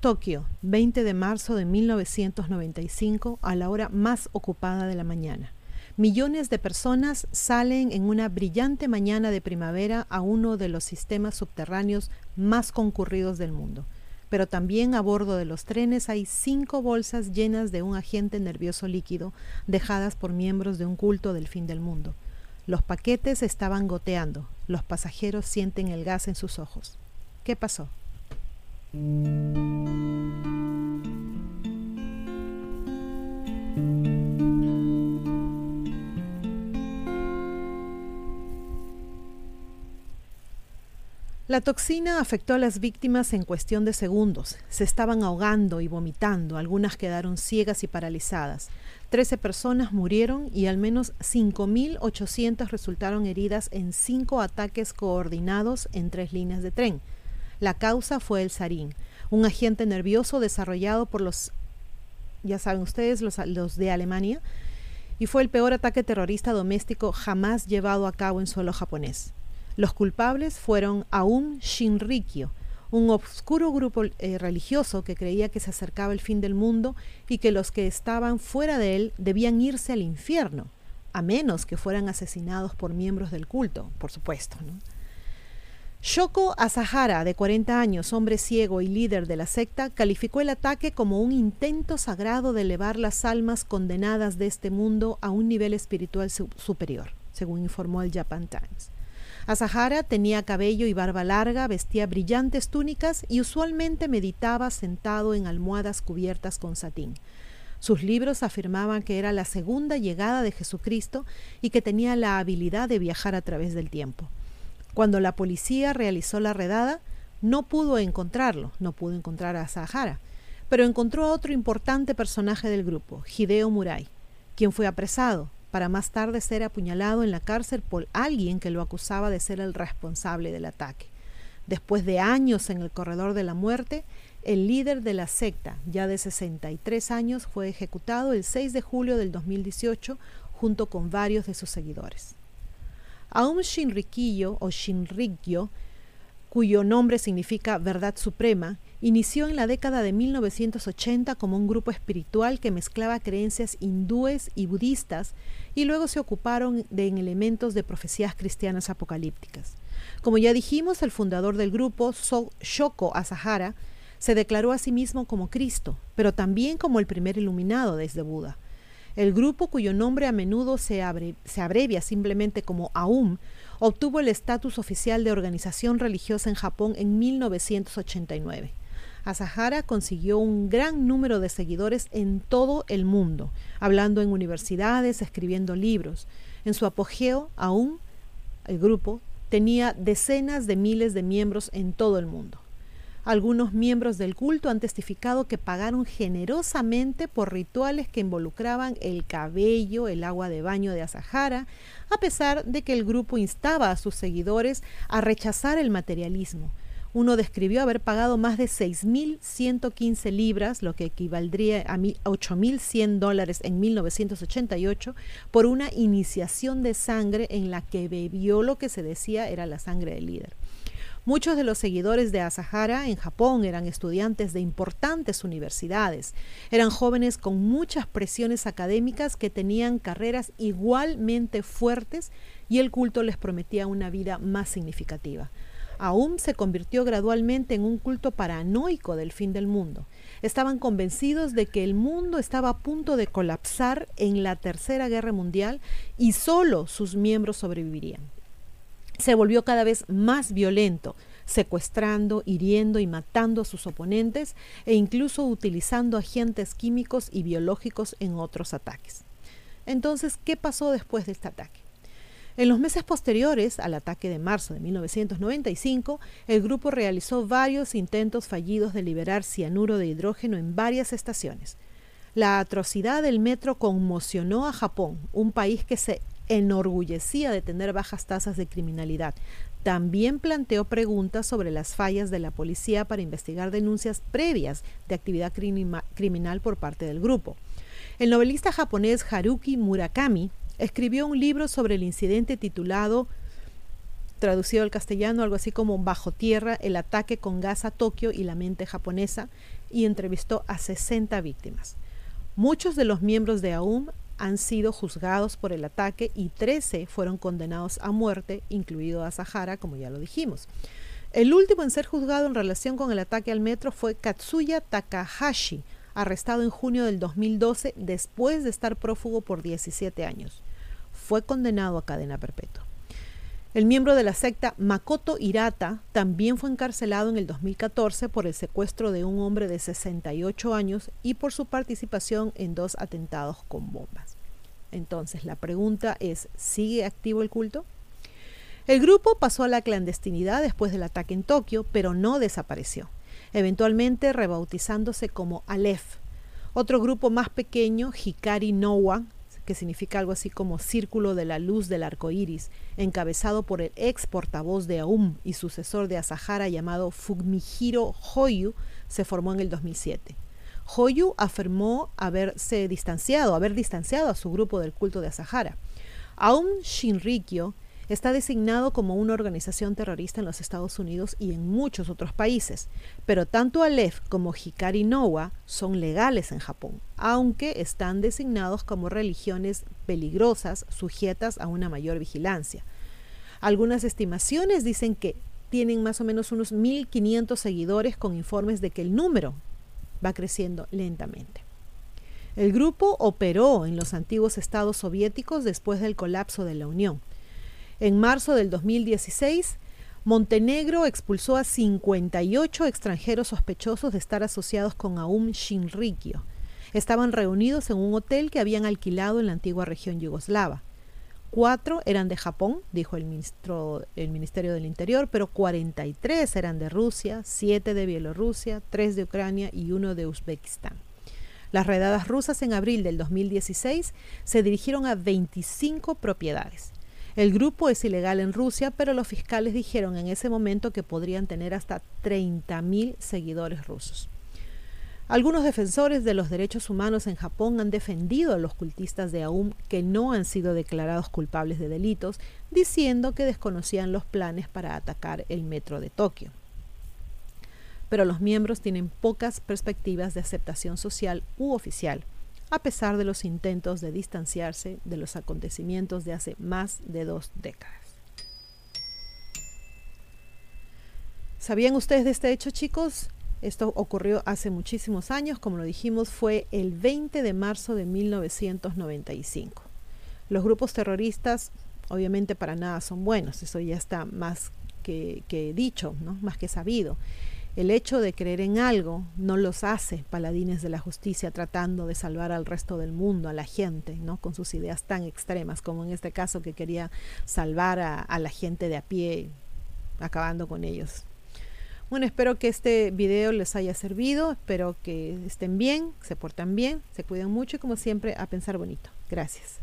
Tokio, 20 de marzo de 1995, a la hora más ocupada de la mañana. Millones de personas salen en una brillante mañana de primavera a uno de los sistemas subterráneos más concurridos del mundo. Pero también a bordo de los trenes hay cinco bolsas llenas de un agente nervioso líquido dejadas por miembros de un culto del fin del mundo. Los paquetes estaban goteando. Los pasajeros sienten el gas en sus ojos. ¿Qué pasó? La toxina afectó a las víctimas en cuestión de segundos. Se estaban ahogando y vomitando, algunas quedaron ciegas y paralizadas. Trece personas murieron y al menos 5.800 resultaron heridas en cinco ataques coordinados en tres líneas de tren. La causa fue el sarín, un agente nervioso desarrollado por los, ya saben ustedes, los, de Alemania, y fue el peor ataque terrorista doméstico jamás llevado a cabo en suelo japonés. Los culpables fueron Aum Shinrikyo, un oscuro grupo eh, religioso que creía que se acercaba el fin del mundo y que los que estaban fuera de él debían irse al infierno, a menos que fueran asesinados por miembros del culto, por supuesto. Shoko Asahara, de 40 años, hombre ciego y líder de la secta, calificó el ataque como un intento sagrado de elevar las almas condenadas de este mundo a un nivel espiritual superior, según informó el Japan Times. Asahara tenía cabello y barba larga, vestía brillantes túnicas y usualmente meditaba sentado en almohadas cubiertas con satín. Sus libros afirmaban que era la segunda llegada de Jesucristo y que tenía la habilidad de viajar a través del tiempo. Cuando la policía realizó la redada, no pudo encontrarlo, no pudo encontrar a Asahara, pero encontró a otro importante personaje del grupo, Hideo Murai, quien fue apresado, para más tarde ser apuñalado en la cárcel por alguien que lo acusaba de ser el responsable del ataque. Después de años en el corredor de la muerte, el líder de la secta, ya de 63 años, fue ejecutado el 6 de julio del 2018 junto con varios de sus seguidores. Aum Shinrikyo o Shinrikyo, cuyo nombre significa verdad suprema, Inició en la década de 1980 como un grupo espiritual que mezclaba creencias hindúes y budistas y luego se ocuparon de en elementos de profecías cristianas apocalípticas. Como ya dijimos, el fundador del grupo, Shoko Asahara, se declaró a sí mismo como Cristo, pero también como el primer iluminado desde Buda. El grupo, cuyo nombre a menudo se, se abrevia simplemente como AUM, obtuvo el estatus oficial de organización religiosa en Japón en 1989. Asahara consiguió un gran número de seguidores en todo el mundo, hablando en universidades, escribiendo libros. En su apogeo, aún, el grupo tenía decenas de miles de miembros en todo el mundo. Algunos miembros del culto han testificado que pagaron generosamente por rituales que involucraban el cabello, el agua de baño de Asahara, a pesar de que el grupo instaba a sus seguidores a rechazar el materialismo, uno describió haber pagado más de 6.115 libras, lo que equivaldría a 8.100 dólares en 1988, por una iniciación de sangre en la que bebió lo que se decía era la sangre del líder. Muchos de los seguidores de Asahara en Japón eran estudiantes de importantes universidades. Eran jóvenes con muchas presiones académicas que tenían carreras igualmente fuertes y el culto les prometía una vida más significativa. Aum se convirtió gradualmente en un culto paranoico del fin del mundo. Estaban convencidos de que el mundo estaba a punto de colapsar en la Tercera Guerra Mundial y solo sus miembros sobrevivirían. Se volvió cada vez más violento, secuestrando, hiriendo y matando a sus oponentes e incluso utilizando agentes químicos y biológicos en otros ataques. Entonces, ¿qué pasó después de este ataque? En los meses posteriores al ataque de marzo de 1995, el grupo realizó varios intentos fallidos de liberar cianuro de hidrógeno en varias estaciones. La atrocidad del metro conmocionó a Japón, un país que se enorgullecía de tener bajas tasas de criminalidad. También planteó preguntas sobre las fallas de la policía para investigar denuncias previas de actividad criminal por parte del grupo. El novelista japonés Haruki Murakami escribió un libro sobre el incidente titulado traducido al castellano algo así como Bajo Tierra, el ataque con gas a Tokio y la mente japonesa, y entrevistó a 60 víctimas. Muchos de los miembros de AUM han sido juzgados por el ataque y 13 fueron condenados a muerte, incluido a Sahara, como ya lo dijimos. El último en ser juzgado en relación con el ataque al metro fue Katsuya Takahashi, arrestado en junio del 2012 después de estar prófugo por 17 años. Fue condenado a cadena perpetua. El miembro de la secta Makoto Hirata también fue encarcelado en el 2014 por el secuestro de un hombre de 68 años y por su participación en dos atentados con bombas. Entonces, la pregunta es, ¿sigue activo el culto? El grupo pasó a la clandestinidad después del ataque en Tokio, pero no desapareció, eventualmente rebautizándose como Aleph. Otro grupo más pequeño, Hikari Nowa, que significa algo así como Círculo de la Luz del Arco Iris, encabezado por el ex portavoz de Aum y sucesor de Asahara llamado Fumihiro Hoyu, se formó en el 2007. Hoyu afirmó haberse distanciado, haber distanciado a su grupo del culto de Asahara. Aum Shinrikyo Está designado como una organización terrorista en los Estados Unidos y en muchos otros países, pero tanto Aleph como Hikari Noa son legales en Japón, aunque están designados como religiones peligrosas sujetas a una mayor vigilancia. Algunas estimaciones dicen que tienen más o menos unos 1.500 seguidores con informes de que el número va creciendo lentamente. El grupo operó en los antiguos estados soviéticos después del colapso de la Unión. En marzo del 2016, Montenegro expulsó a 58 extranjeros sospechosos de estar asociados con Aum Shinrikyo. Estaban reunidos en un hotel que habían alquilado en la antigua región yugoslava. Cuatro eran de Japón, dijo el, ministro, el Ministerio del Interior, pero 43 eran de Rusia, siete de Bielorrusia, tres de Ucrania y uno de Uzbekistán. Las redadas rusas en abril del 2016 se dirigieron a 25 propiedades. El grupo es ilegal en Rusia, pero los fiscales dijeron en ese momento que podrían tener hasta 30.000 seguidores rusos. Algunos defensores de los derechos humanos en Japón han defendido a los cultistas de Aum que no han sido declarados culpables de delitos, diciendo que desconocían los planes para atacar el metro de Tokio. Pero los miembros tienen pocas perspectivas de aceptación social u oficial a pesar de los intentos de distanciarse de los acontecimientos de hace más de dos décadas. ¿Sabían ustedes de este hecho, chicos? Esto ocurrió hace muchísimos años, como lo dijimos, fue el 20 de marzo de 1995. Los grupos terroristas, obviamente, para nada son buenos, eso ya está más que, que dicho, ¿no? más que sabido. El hecho de creer en algo no los hace paladines de la justicia tratando de salvar al resto del mundo, a la gente, ¿no? con sus ideas tan extremas como en este caso que quería salvar a, a la gente de a pie, acabando con ellos. Bueno, espero que este video les haya servido, espero que estén bien, se portan bien, se cuiden mucho y como siempre a pensar bonito. Gracias.